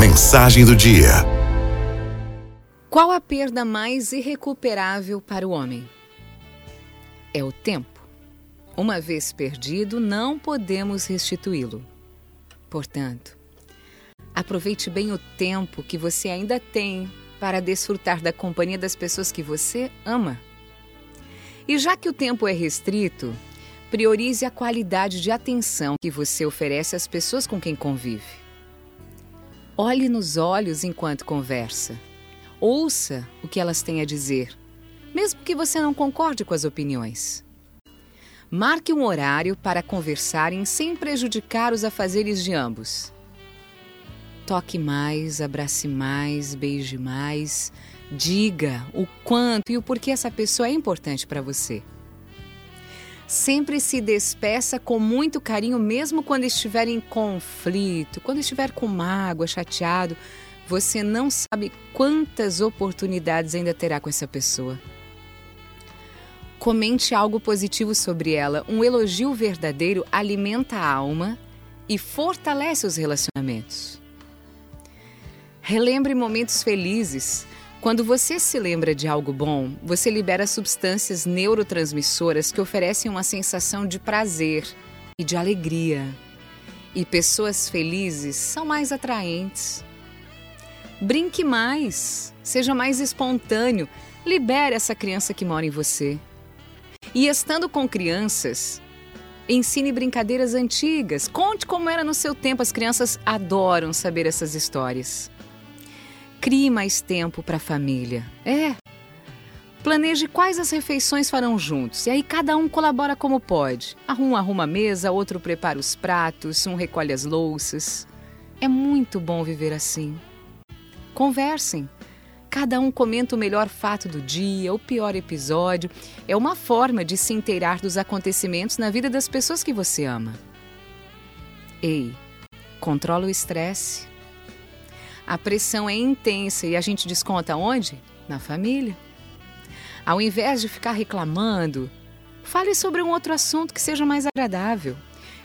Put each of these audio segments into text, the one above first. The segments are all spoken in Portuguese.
Mensagem do dia. Qual a perda mais irrecuperável para o homem? É o tempo. Uma vez perdido, não podemos restituí-lo. Portanto, aproveite bem o tempo que você ainda tem para desfrutar da companhia das pessoas que você ama. E já que o tempo é restrito, priorize a qualidade de atenção que você oferece às pessoas com quem convive. Olhe nos olhos enquanto conversa. Ouça o que elas têm a dizer, mesmo que você não concorde com as opiniões. Marque um horário para conversarem sem prejudicar os afazeres de ambos. Toque mais, abrace mais, beije mais. Diga o quanto e o porquê essa pessoa é importante para você. Sempre se despeça com muito carinho, mesmo quando estiver em conflito, quando estiver com mágoa, chateado. Você não sabe quantas oportunidades ainda terá com essa pessoa. Comente algo positivo sobre ela. Um elogio verdadeiro alimenta a alma e fortalece os relacionamentos. Relembre momentos felizes. Quando você se lembra de algo bom, você libera substâncias neurotransmissoras que oferecem uma sensação de prazer e de alegria. E pessoas felizes são mais atraentes. Brinque mais, seja mais espontâneo, libere essa criança que mora em você. E estando com crianças, ensine brincadeiras antigas, conte como era no seu tempo, as crianças adoram saber essas histórias. Crie mais tempo para a família. É. Planeje quais as refeições farão juntos. E aí cada um colabora como pode. Um arruma a mesa, outro prepara os pratos, um recolhe as louças. É muito bom viver assim. Conversem. Cada um comenta o melhor fato do dia, o pior episódio. É uma forma de se inteirar dos acontecimentos na vida das pessoas que você ama. Ei, controla o estresse. A pressão é intensa e a gente desconta onde? Na família. Ao invés de ficar reclamando, fale sobre um outro assunto que seja mais agradável.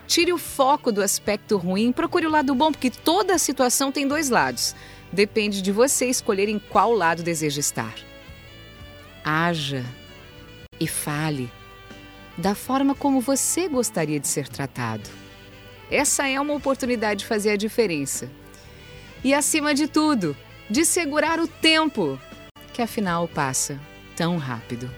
Tire o foco do aspecto ruim, procure o lado bom, porque toda situação tem dois lados. Depende de você escolher em qual lado deseja estar. Haja e fale da forma como você gostaria de ser tratado. Essa é uma oportunidade de fazer a diferença e, acima de tudo, de segurar o tempo, que afinal passa tão rápido.